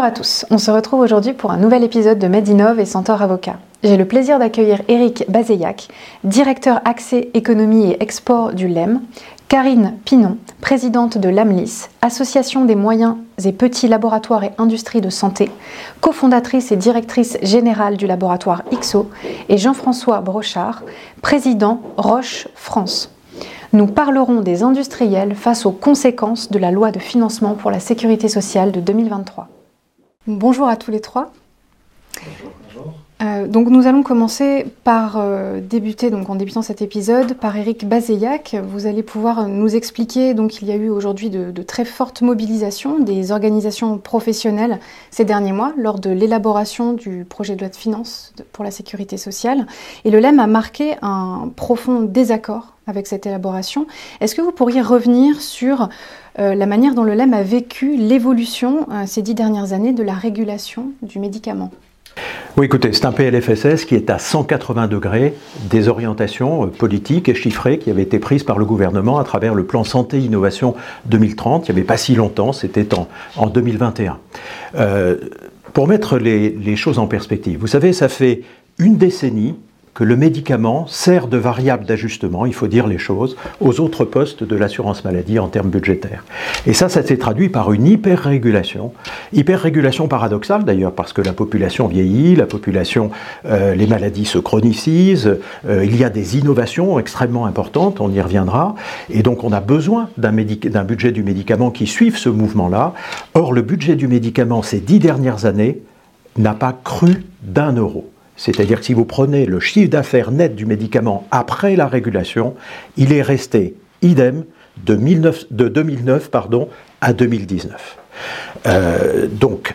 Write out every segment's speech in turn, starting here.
Bonjour à tous, on se retrouve aujourd'hui pour un nouvel épisode de Medinov et Centaure Avocat. J'ai le plaisir d'accueillir Eric Bazeillac, directeur accès économie et export du LEM, Karine Pinon, présidente de l'AMLIS, Association des moyens et petits laboratoires et industries de santé, cofondatrice et directrice générale du laboratoire IXO, et Jean-François Brochard, président Roche France. Nous parlerons des industriels face aux conséquences de la loi de financement pour la sécurité sociale de 2023. Bonjour à tous les trois. Bonjour. Euh, donc nous allons commencer par euh, débuter, donc en débutant cet épisode, par Eric Bazeillac. Vous allez pouvoir nous expliquer, donc il y a eu aujourd'hui de, de, très fortes mobilisations des organisations professionnelles ces derniers mois lors de l'élaboration du projet de loi de finances pour la sécurité sociale. Et le LEM a marqué un profond désaccord avec cette élaboration. Est-ce que vous pourriez revenir sur euh, la manière dont le LEM a vécu l'évolution euh, ces dix dernières années de la régulation du médicament oui, écoutez, c'est un PLFSS qui est à 180 degrés des orientations euh, politiques et chiffrées qui avaient été prises par le gouvernement à travers le plan Santé Innovation 2030. Il n'y avait pas si longtemps, c'était en, en, 2021. pour mettre les choses en perspective, vous savez, ça fait une décennie que le médicament sert de variable d'ajustement, il faut dire les choses, aux autres postes de l'assurance maladie en termes budgétaires. Et ça, ça s'est traduit par une hyper-régulation. Hyper-régulation paradoxale d'ailleurs, parce que la population vieillit, la population, euh, les maladies se chronicisent, euh, il y a des innovations extrêmement importantes, on y reviendra, et donc on a besoin d'un budget du médicament qui suive ce mouvement-là. Or, le budget du médicament ces dix dernières années n'a pas cru d'un euro. C'est-à-dire que si vous prenez le chiffre d'affaires net du médicament après la régulation, il est resté idem de, 2009 pardon, à 2019. Euh, donc,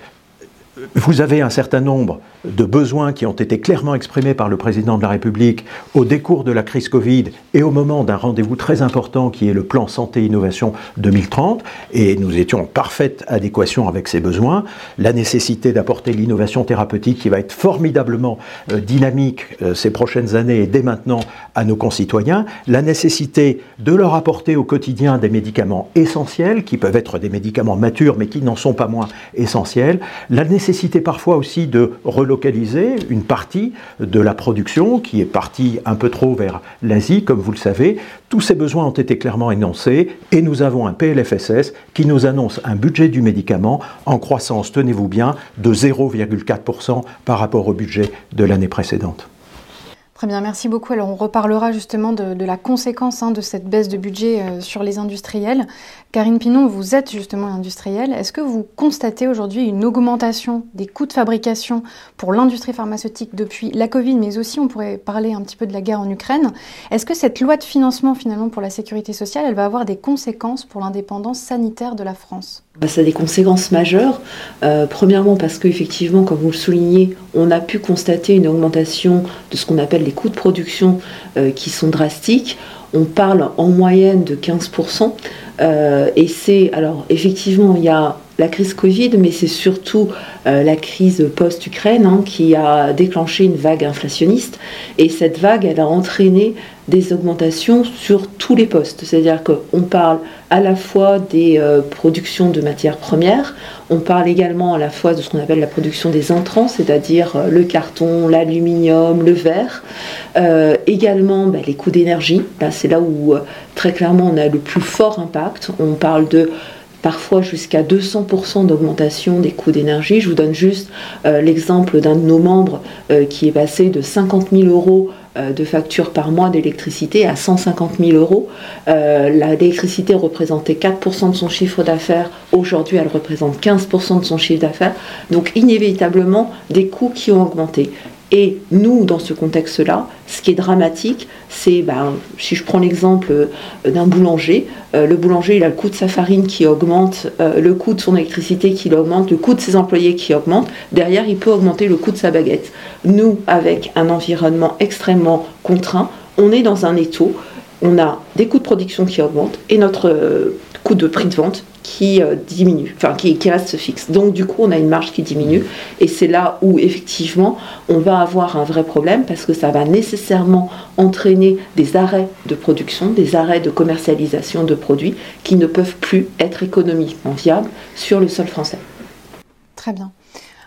vous avez un certain nombre de besoins qui ont été clairement exprimés par le président de la République au décours de la crise Covid et au moment d'un rendez-vous très important qui est le plan santé-innovation 2030, et nous étions en parfaite adéquation avec ces besoins, la nécessité d'apporter l'innovation thérapeutique qui va être formidablement euh, dynamique euh, ces prochaines années et dès maintenant à nos concitoyens, la nécessité de leur apporter au quotidien des médicaments essentiels, qui peuvent être des médicaments matures mais qui n'en sont pas moins essentiels, la nécessité parfois aussi de reloquer localiser une partie de la production qui est partie un peu trop vers l'Asie, comme vous le savez. Tous ces besoins ont été clairement énoncés et nous avons un PLFSS qui nous annonce un budget du médicament en croissance, tenez-vous bien, de 0,4% par rapport au budget de l'année précédente. Très bien, merci beaucoup. Alors on reparlera justement de, la conséquence hein, de cette baisse de budget euh, sur les industriels. Karine Pinon, vous êtes justement industrielle. Est-ce que vous constatez aujourd'hui une augmentation des coûts de fabrication pour l'industrie pharmaceutique depuis la Covid, mais aussi on pourrait parler un petit peu de la guerre en Ukraine? Est-ce que cette loi de financement finalement pour la sécurité sociale, elle va avoir des conséquences pour l'indépendance sanitaire de la France? Bah, ça a des conséquences majeures. Euh, premièrement parce qu'effectivement, comme vous le soulignez, on a pu constater une augmentation de ce qu'on appelle les coûts de production euh, qui sont drastiques. On parle en moyenne de 15%. Euh, et c'est, alors effectivement, il y a la crise Covid, mais c'est surtout la crise post-Ukraine hein, qui a déclenché une vague inflationniste. Et cette vague, elle a entraîné des augmentations sur tous les postes. C'est-à-dire qu'on parle à la fois des euh, productions de matières premières, on parle également à la fois de ce qu'on appelle la production des entrants, c'est-à-dire euh, le carton, l'aluminium, le verre, euh, également bah, les coûts d'énergie. Là, c'est là où très clairement on a le plus fort impact. On parle de parfois jusqu'à 200% d'augmentation des coûts d'énergie. Je vous donne juste l'exemple d'un de nos membres qui est passé de 50 000 euros de factures par mois d'électricité à 150 000 euros. Euh, l'électricité représentait 4% de son chiffre d'affaires. Aujourd'hui, elle représente 15% de son chiffre d'affaires. Donc, inévitablement, des coûts qui ont augmenté. Et nous, dans ce contexte-là, ce qui est dramatique, c'est, ben, si je prends l'exemple euh, d'un boulanger, euh, le boulanger, il a le coût de sa farine qui augmente, euh, le coût de son électricité qui augmente, le coût de ses employés qui augmente. Derrière, il peut augmenter le coût de sa baguette. Nous, avec un environnement extrêmement contraint, on est dans un étau, on a des coûts de production qui augmentent et notre coût de prix de vente qui euh, diminue, enfin qui, qui, reste fixe. Donc du coup, on a une marge qui diminue et c'est là où effectivement on va avoir un vrai problème parce que ça va nécessairement entraîner des arrêts de production, des arrêts de commercialisation de produits qui ne peuvent plus être économiquement viables sur le sol français. Très bien.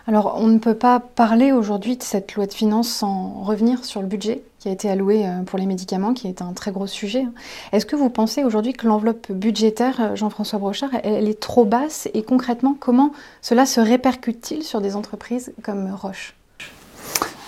Alors, on ne peut pas parler aujourd'hui de cette loi de finances sans revenir sur le budget? Qui a été alloué euh, pour les médicaments, qui est un très gros sujet. Est-ce que vous pensez aujourd'hui que l'enveloppe budgétaire, euh, Jean-François Brochard, elle est trop basse et concrètement, comment cela se répercute-t-il sur des entreprises comme Roche?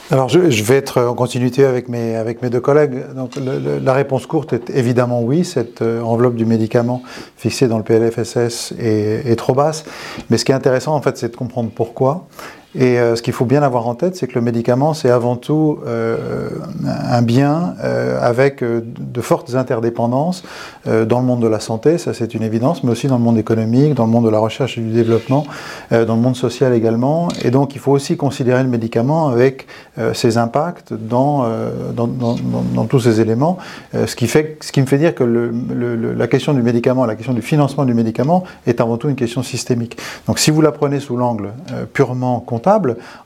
Alors, je, vais être en continuité avec mes, avec mes deux collègues. Donc, la réponse courte est évidemment oui. Cette euh, enveloppe du médicament fixée dans le PLFSS est trop basse. Mais ce qui est intéressant, en fait, c'est de comprendre pourquoi. Et euh, ce qu'il faut bien avoir en tête, c'est que le médicament, c'est avant tout euh, un bien euh, avec de fortes interdépendances dans le monde de la santé, ça c'est une évidence, mais aussi dans le monde économique, dans le monde de la recherche et du développement, dans le monde social également. Et donc il faut aussi considérer le médicament avec ses impacts dans, dans, dans, dans, tous ces éléments, ce, qui fait, ce qui me fait dire que la question du médicament, la question du financement du médicament est avant tout une question systémique. Donc si vous la prenez sous l'angle purement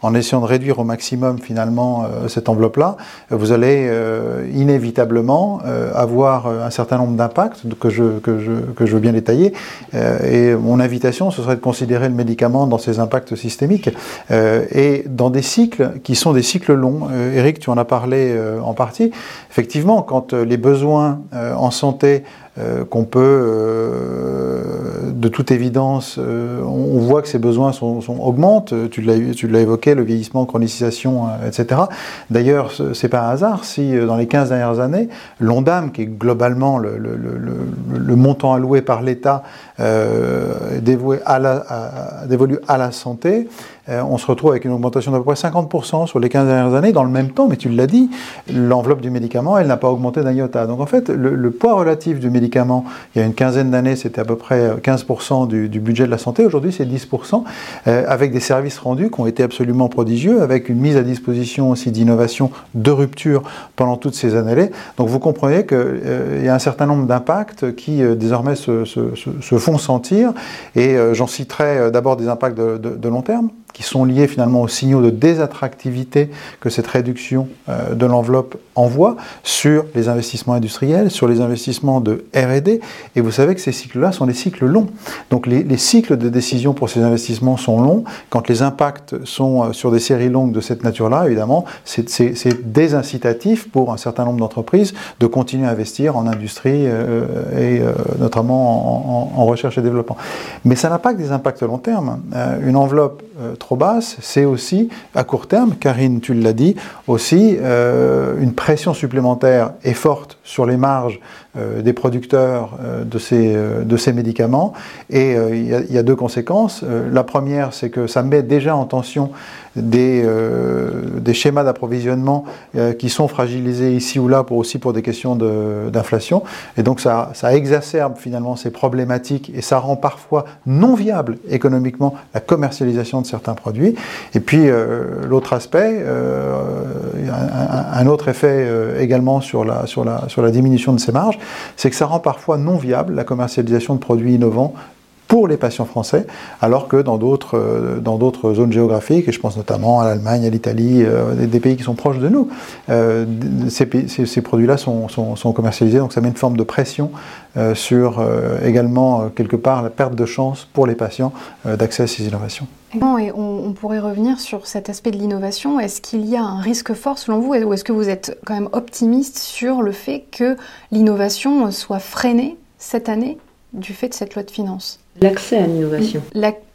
en essayant de réduire au maximum finalement euh, cette enveloppe-là, vous allez euh, inévitablement euh, avoir un certain nombre d'impacts que je, que, je, que je veux bien détailler. et mon invitation, ce serait de considérer le médicament dans ses impacts systémiques et dans des cycles qui sont des cycles longs. Eric, tu en as parlé en partie. Effectivement, quand les besoins en santé euh, qu'on peut, euh, de toute évidence, euh, on, voit que ces besoins sont, augmentent. Tu l'as évoqué, le vieillissement, chronicisation, etc. D'ailleurs, c'est pas un hasard si dans les 15 dernières années, l'ONDAM, qui est globalement le, montant alloué par l'État dévolu à, la santé, on se retrouve avec une augmentation d'à peu près 50% sur les 15 dernières années. Dans le même temps, mais tu l'as dit, l'enveloppe du médicament, elle n'a pas augmenté d'un iota. Donc en fait, le, poids relatif du médicament, il y a une quinzaine d'années, c'était à peu près 15% du, budget de la santé. Aujourd'hui, c'est 10%, euh, avec des services rendus qui ont été absolument prodigieux, avec une mise à disposition aussi d'innovation de rupture pendant toutes ces années-là. Donc vous comprenez qu'il euh, y a un certain nombre d'impacts qui désormais se, font sentir. Et j'en citerai d'abord des impacts de long terme qui sont liés finalement aux signaux de désattractivité que cette réduction euh, de l'enveloppe envoie sur les investissements industriels, sur les investissements de RD. Et vous savez que ces cycles-là sont des cycles longs. Donc les, cycles de décision pour ces investissements sont longs. Quand les impacts sont euh, sur des séries longues de cette nature-là, évidemment, c'est désincitatif pour un certain nombre d'entreprises de continuer à investir en industrie euh, et notamment en, recherche et développement. Mais ça n'a pas que des impacts long terme. une enveloppe basse, c'est aussi, à court terme, Karine, tu l'as dit, aussi euh, une pression supplémentaire et forte sur les marges euh, des producteurs euh, de, ces, de ces médicaments. Et il y, a deux conséquences. la première, c'est que ça met déjà en tension des, euh, des schémas d'approvisionnement euh, qui sont fragilisés ici ou là pour aussi pour des questions d'inflation. Et donc ça, ça, exacerbe finalement ces problématiques et ça rend parfois non viable économiquement la commercialisation de certains produits. Et puis euh, l'autre aspect, un, autre effet également sur la, sur, la, sur la diminution de ces marges, c'est que ça rend parfois non viable la commercialisation de produits innovants pour les patients français, alors que dans d'autres, euh, dans d'autres zones géographiques, et je pense notamment à l'Allemagne, à l'Italie, euh, des, pays qui sont proches de nous, euh, ces, produits-là sont, sont, commercialisés, donc ça met une forme de pression sur également, quelque part, la perte de chance pour les patients d'accès à ces innovations. Et on, pourrait revenir sur cet aspect de l'innovation. Est-ce qu'il y a un risque fort selon vous, ou est-ce que vous êtes quand même optimiste sur le fait que l'innovation soit freinée cette année? Du fait de cette loi de finances L'accès à l'innovation.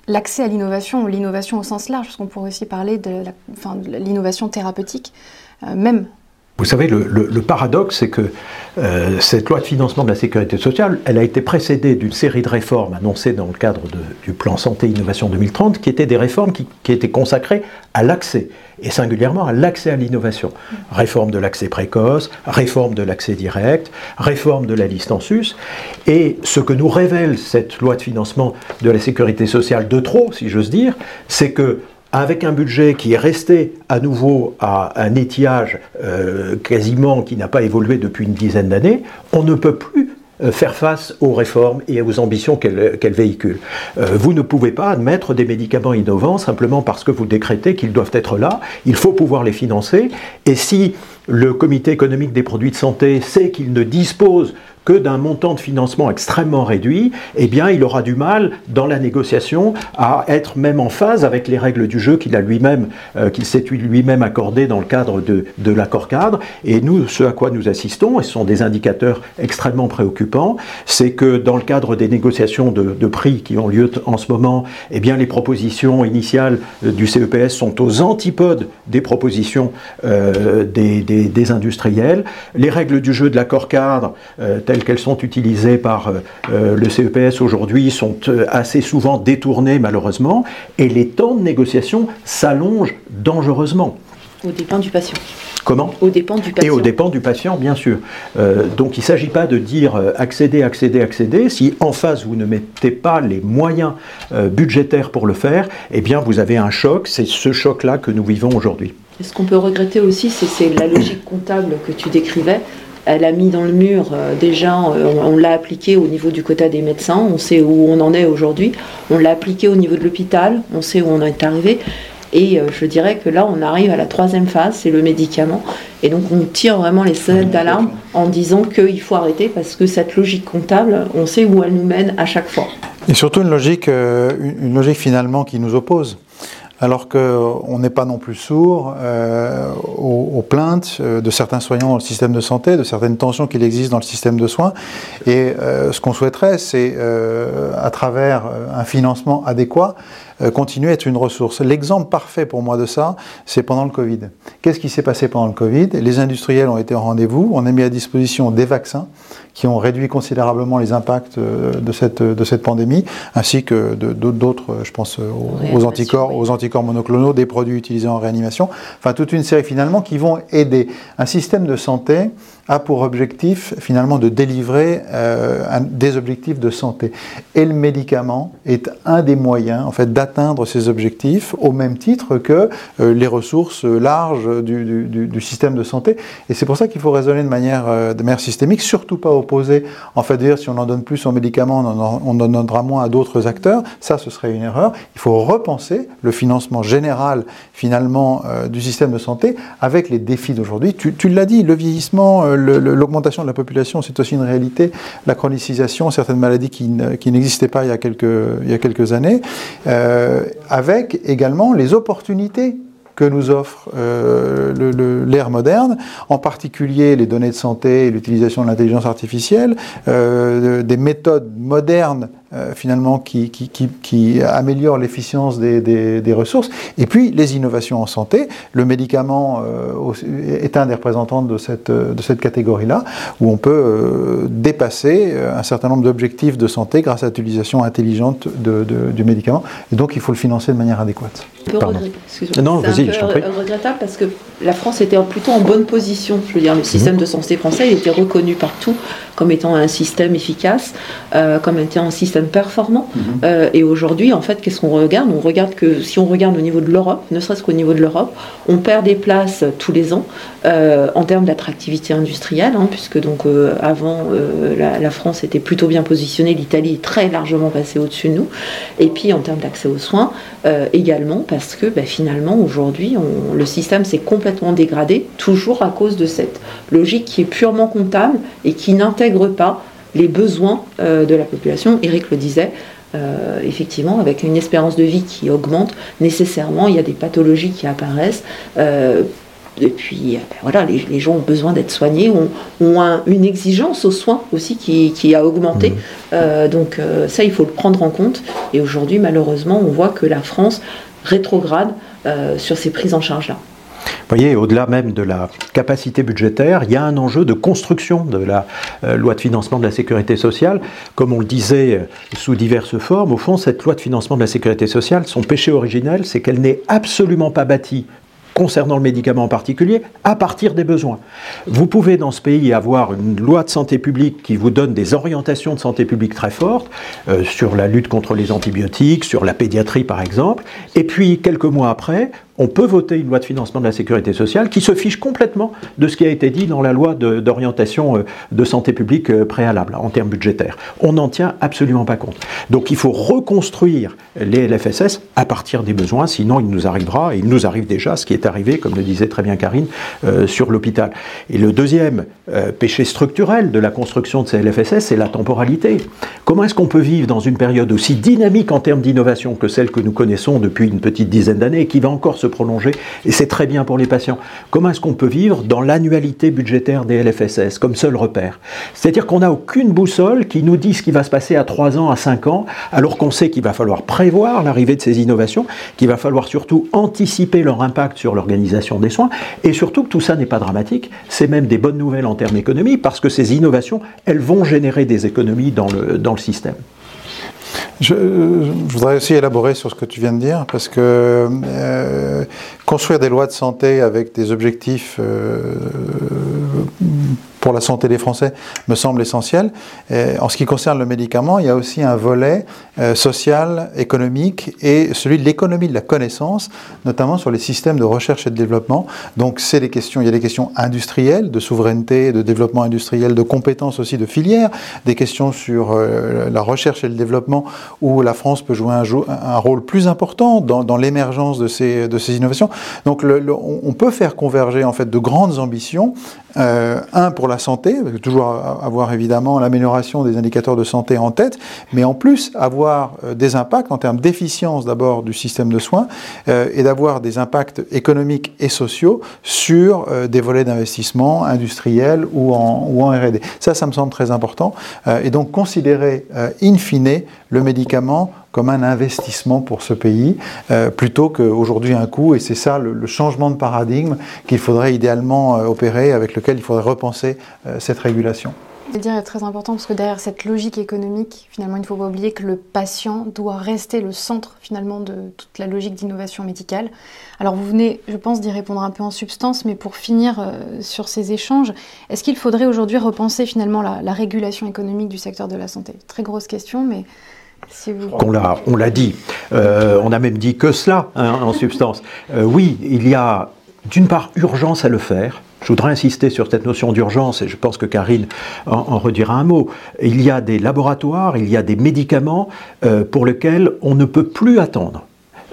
L'accès à l'innovation, l'innovation au sens large, parce qu'on pourrait aussi parler de l'innovation thérapeutique, euh, même vous savez, le, paradoxe, c'est que euh, cette loi de financement de la sécurité sociale, elle a été précédée d'une série de réformes annoncées dans le cadre du plan Santé Innovation 2030, qui étaient des réformes qui, étaient consacrées à l'accès, et singulièrement à l'accès à l'innovation. Réforme de l'accès précoce, réforme de l'accès direct, réforme de la liste. Et ce que nous révèle cette loi de financement de la sécurité sociale de trop, si j'ose dire, c'est que avec un budget qui est resté à nouveau à un étiage euh, quasiment qui n'a pas évolué depuis une dizaine d'années, on ne peut plus euh, faire face aux réformes et aux ambitions qu'elles véhiculent. Euh, vous ne pouvez pas admettre des médicaments innovants simplement parce que vous décrétez qu'ils doivent être là. Il faut pouvoir les financer. Et si le comité économique des produits de santé sait qu'il ne dispose que d'un montant de financement extrêmement réduit, eh bien, il aura du mal dans la négociation à être même en phase avec les règles du jeu qu'il a lui-même, euh, qu'il s'est lui-même accordé dans le cadre de, l'accord cadre. Et nous, ce à quoi nous assistons, et ce sont des indicateurs extrêmement préoccupants, c'est que dans le cadre des négociations de, prix qui ont lieu en ce moment, eh bien, les propositions initiales euh, du CEPS sont aux antipodes des propositions euh, des, des, industriels. Les règles du jeu de l'accord cadre, euh, telles qu'elles sont utilisées par euh, euh, le CEPS aujourd'hui sont assez souvent détournées malheureusement et les temps de négociation s'allongent dangereusement. Au dépend du patient. Comment? Au dépend du patient. Et au dépend du patient, bien sûr. Euh, donc il ne s'agit pas de dire euh, accéder, accéder, accéder. Si en face vous ne mettez pas les moyens euh, budgétaires pour le faire, eh bien vous avez un choc. C'est ce choc-là que nous vivons aujourd'hui. Ce qu'on peut regretter aussi, c'est la logique comptable que tu décrivais elle a mis dans le mur euh, déjà, euh, on, on l'a appliqué au niveau du quota des médecins, on sait où on en est aujourd'hui, on l'a appliqué au niveau de l'hôpital, on sait où on est arrivé. Et euh, je dirais que là, on arrive à la troisième phase, c'est le médicament. Et donc, on tire vraiment les sonnettes d'alarme en disant qu'il faut arrêter parce que cette logique comptable, on sait où elle nous mène à chaque fois. Et surtout une logique, euh, une logique finalement qui nous oppose alors qu'on n'est pas non plus sourd euh, aux, plaintes euh, de certains soignants dans le système de santé, de certaines tensions qu'il existe dans le système de soins. Et euh, ce qu'on souhaiterait, c'est, à travers un financement adéquat, continuer à être une ressource. L'exemple parfait pour moi de ça, c'est pendant le Covid. Qu'est-ce qui s'est passé pendant le Covid? Les industriels ont été au rendez-vous, on a mis à disposition des vaccins qui ont réduit considérablement les impacts de cette, de cette pandémie, ainsi que d'autres, je pense, aux, aux anticorps, aux anticorps monoclonaux, des produits utilisés en réanimation, enfin toute une série finalement qui vont aider un système de santé a pour objectif finalement de délivrer euh, un, des objectifs de santé. Et le médicament est un des moyens en fait d'atteindre ces objectifs au même titre que euh, les ressources larges du, du, système de santé. Et c'est pour ça qu'il faut raisonner de manière, euh, de manière systémique, surtout pas opposer en fait dire si on en donne plus aux médicaments, on en, on en donnera moins à d'autres acteurs. Ça, ce serait une erreur. Il faut repenser le financement général finalement euh, du système de santé avec les défis d'aujourd'hui. Tu, tu l'as dit, le vieillissement, l'augmentation de la population, c'est aussi une réalité. La chronicisation, certaines maladies qui, n'existaient pas il y a quelques, il y a quelques années, avec également les opportunités que nous offre euh, l'ère moderne, en particulier les données de santé et l'utilisation de l'intelligence artificielle, euh, des méthodes modernes euh, finalement qui, qui, qui, qui améliorent l'efficience des, des, des, ressources, et puis les innovations en santé. Le médicament euh, est un des représentants de cette, de cette catégorie-là, où on peut euh, dépasser un certain nombre d'objectifs de santé grâce à l'utilisation intelligente de, de, du médicament, et donc il faut le financer de manière adéquate. Non, vas-y, je t'en prie. regrettable parce que la France était plutôt en bonne position. Je veux dire, le système mmh. de santé français il était reconnu partout comme étant un système efficace, euh, comme étant un système performant. Mmh. Euh, et aujourd'hui, en fait, qu'est-ce qu'on regarde? On regarde que si on regarde au niveau de l'Europe, ne serait-ce qu'au niveau de l'Europe, on perd des places tous les ans euh, en termes d'attractivité industrielle, hein, puisque donc avant la, la, France était plutôt bien positionnée, l'Italie est très largement passée au-dessus de nous. Et puis en termes d'accès aux soins également, parce que ben, finalement aujourd'hui, le système s'est complètement dégradé, toujours à cause de cette logique qui est purement comptable et qui n'intègre pas les besoins euh, de la population. Eric le disait, euh, effectivement, avec une espérance de vie qui augmente, nécessairement, il y a des pathologies qui apparaissent. Euh, et puis, ben voilà, les, les, gens ont besoin d'être soignés, ont, ont un, une exigence aux soins aussi qui, qui a augmenté. Mmh. Euh, donc ça, il faut le prendre en compte. Et aujourd'hui, malheureusement, on voit que la France rétrograde sur ces prises en charge-là. Voyez, au-delà même de la capacité budgétaire, il y a un enjeu de construction de la euh, loi de financement de la sécurité sociale. Comme on le disait euh, sous diverses formes, au fond, cette loi de financement de la sécurité sociale, son péché originel, c'est qu'elle n'est absolument pas bâtie concernant le médicament en particulier, à partir des besoins. Vous pouvez dans ce pays avoir une loi de santé publique qui vous donne des orientations de santé publique très fortes euh, sur la lutte contre les antibiotiques, sur la pédiatrie par exemple, et puis quelques mois après, on peut voter une loi de financement de la sécurité sociale qui se fiche complètement de ce qui a été dit dans la loi d'orientation euh, de, santé publique euh, préalable en termes budgétaires. On n'en tient absolument pas compte. Donc il faut reconstruire les LFSS à partir des besoins, sinon il nous arrivera, et il nous arrive déjà ce qui est arrivé, comme le disait très bien Karine, euh, sur l'hôpital. Et le deuxième péché structurel de la construction de ces LFSS, c'est la temporalité. Comment est-ce qu'on peut vivre dans une période aussi dynamique en termes d'innovation que celle que nous connaissons depuis une petite dizaine d'années qui va encore se prolonger, et c'est très bien pour les patients. Comment est-ce qu'on peut vivre dans l'annualité budgétaire des LFSS comme seul repère? C'est-à-dire qu'on n'a aucune boussole qui nous dit ce qui va se passer à 3 ans, à 5 ans, alors qu'on sait qu'il va falloir prévoir l'arrivée de ces innovations, qu'il va falloir surtout anticiper leur impact sur l'organisation des soins, et surtout que tout ça n'est pas dramatique, c'est même des bonnes nouvelles en termes d'économie, parce que ces innovations, elles vont générer des économies dans le, dans le système. Je, voudrais aussi élaborer sur ce que tu viens de dire, parce que euh, construire des lois de santé avec des objectifs euh, pour la santé des Français me semble essentiel. en ce qui concerne le médicament, il y a aussi un volet euh, social, économique et celui de l'économie de la connaissance, notamment sur les systèmes de recherche et de développement. Donc, c'est des questions, il y a des questions industrielles, de souveraineté, de développement industriel, de compétences aussi de filières, des questions sur euh, la recherche et le développement où la France peut jouer un, rôle plus important dans, l'émergence de ces, innovations. Donc, on peut faire converger en fait de grandes ambitions euh, un pour la santé, toujours avoir évidemment l'amélioration des indicateurs de santé en tête, mais en plus avoir euh, des impacts en termes d'efficience d'abord du système de soins euh, et d'avoir des impacts économiques et sociaux sur des volets d'investissement industriels ou en, ou en R&D. Ça, ça me semble très important. et donc considérer in fine le médicament comme un investissement pour ce pays, euh, plutôt qu'aujourd'hui un coût. Et c'est ça le, changement de paradigme qu'il faudrait idéalement euh, opérer, avec lequel il faudrait repenser euh, cette régulation. Le dire est très important parce que derrière cette logique économique, finalement, il ne faut pas oublier que le patient doit rester le centre finalement de toute la logique d'innovation médicale. Alors vous venez, je pense, d'y répondre un peu en substance, mais pour finir sur ces échanges, est-ce qu'il faudrait aujourd'hui repenser finalement la, régulation économique du secteur de la santé? Très grosse question, mais on l'a, dit. Euh, on a même dit que cela, hein, en substance. Euh, oui, il y a d'une part urgence à le faire. Je voudrais insister sur cette notion d'urgence et je pense que Karine en, redira un mot. Il y a des laboratoires, il y a des médicaments euh, pour lesquels on ne peut plus attendre.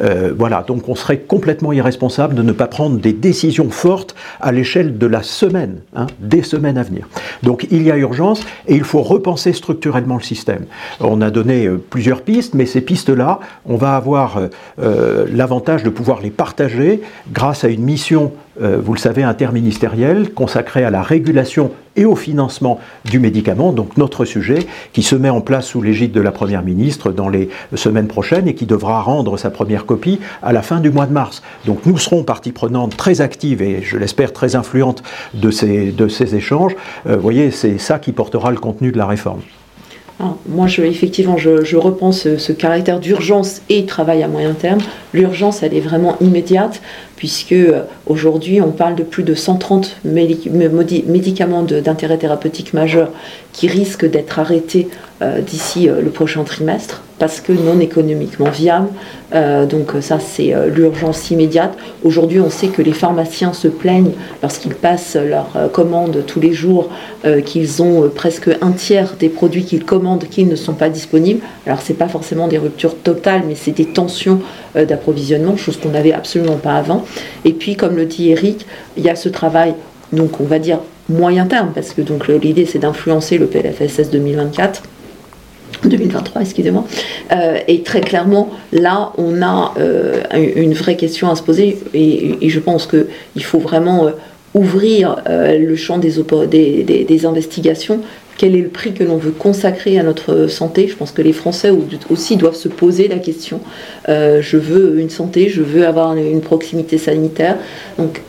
Euh, voilà, donc on serait complètement irresponsable de ne pas prendre des décisions fortes à l'échelle de la semaine, hein, des semaines à venir. Donc il y a urgence et il faut repenser structurellement le système. On a donné euh, plusieurs pistes, mais ces pistes-là, on va avoir euh, l'avantage de pouvoir les partager grâce à une mission euh, vous le savez, interministériel consacré à la régulation et au financement du médicament, donc notre sujet, qui se met en place sous l'égide de la Première ministre dans les semaines prochaines et qui devra rendre sa première copie à la fin du mois de mars. Donc nous serons partie prenante très active et je l'espère très influente de ces, de ces échanges. Euh, vous voyez, c'est ça qui portera le contenu de la réforme. Moi, je, effectivement, je, je repense ce caractère d'urgence et travail à moyen terme. L'urgence, elle est vraiment immédiate puisque euh, aujourd'hui on parle de plus de 130 médicaments d'intérêt thérapeutique majeur qui risquent d'être arrêtés euh, d'ici euh, le prochain trimestre parce que non économiquement viables. donc ça c'est l'urgence immédiate. Aujourd'hui on sait que les pharmaciens se plaignent lorsqu'ils passent leurs commandes tous les jours qu'ils ont presque un tiers des produits qu'ils commandent qui ne sont pas disponibles. Alors c'est pas forcément des ruptures totales mais c'est des tensions d'approvisionnement, chose qu'on n'avait absolument pas avant. Et puis, comme le dit Eric, il y a ce travail, donc on va dire moyen terme, parce que donc l'idée c'est d'influencer le PLFSS 2024. 2023, excusez-moi. Euh, et très clairement, là, on a euh, une vraie question à se poser, et, je pense qu'il faut vraiment euh, ouvrir le champ des, des, des, investigations quel est le prix que l'on veut consacrer à notre santé? Je pense que les Français aussi doivent se poser la question. Je veux une santé, je veux avoir une proximité sanitaire. Donc,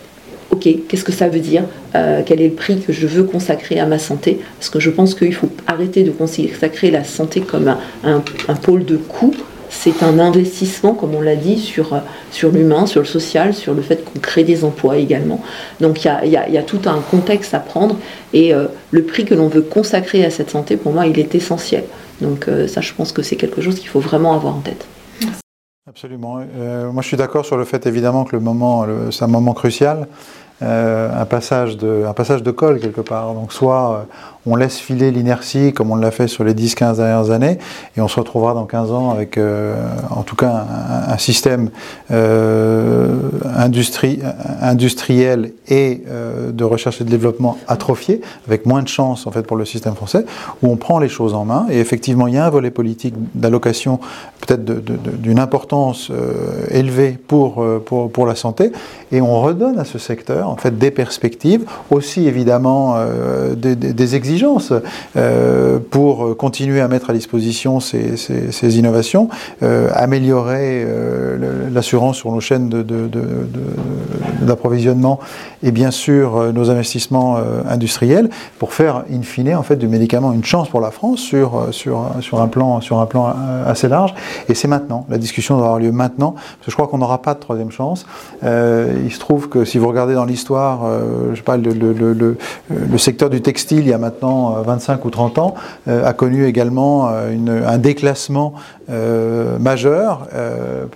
qu'est-ce que ça veut dire euh, Quel est le prix que je veux consacrer à ma santé Parce que je pense qu'il faut arrêter de consacrer la santé comme un, pôle de coût c'est un investissement, comme on l'a dit, sur, euh, l'humain, sur le social, sur le fait qu'on crée des emplois également. Donc il y a, tout un contexte à prendre et euh, le prix que l'on veut consacrer à cette santé, pour moi, il est essentiel. Donc euh, ça, je pense que c'est quelque chose qu'il faut vraiment avoir en tête. Absolument. moi, je suis d'accord sur le fait, évidemment, que c'est un moment crucial. Un, passage de, un passage de col quelque part. Donc soit on laisse filer l'inertie comme on l'a fait sur les 10-15 dernières années, et on se retrouvera dans 15 ans avec euh, en tout cas un, système euh, industriel et euh, de recherche et de développement atrophié, avec moins de chance en fait pour le système français, où on prend les choses en main, et effectivement il y a un volet politique d'allocation peut-être d'une importance élevée pour, pour, la santé, et on redonne à ce secteur en fait des perspectives, aussi évidemment des, des exigences euh, pour continuer à mettre à disposition ces, innovations, euh, améliorer euh, l'assurance sur nos chaînes d'approvisionnement et bien sûr nos investissements industriels pour faire in fine en fait du médicament une chance pour la France sur, sur, sur, un, plan, sur un plan assez large. Et c'est maintenant, la discussion doit avoir lieu maintenant, parce que je crois qu'on n'aura pas de troisième chance. il se trouve que si vous regardez dans l'histoire, je sais pas, le, le, le secteur du textile, il y a maintenant 25 ou 30 ans, euh, a connu également euh, un déclassement euh, majeur.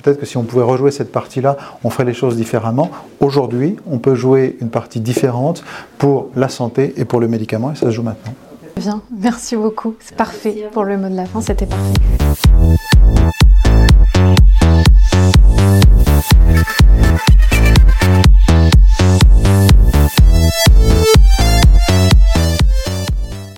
Peut-être que si on pouvait rejouer cette partie-là, on ferait les choses différemment. Aujourd'hui, on peut jouer une partie différente pour la santé et pour le médicament, et ça se joue maintenant. Bien, merci beaucoup. C'est parfait pour le mot de la fin, c'était parfait.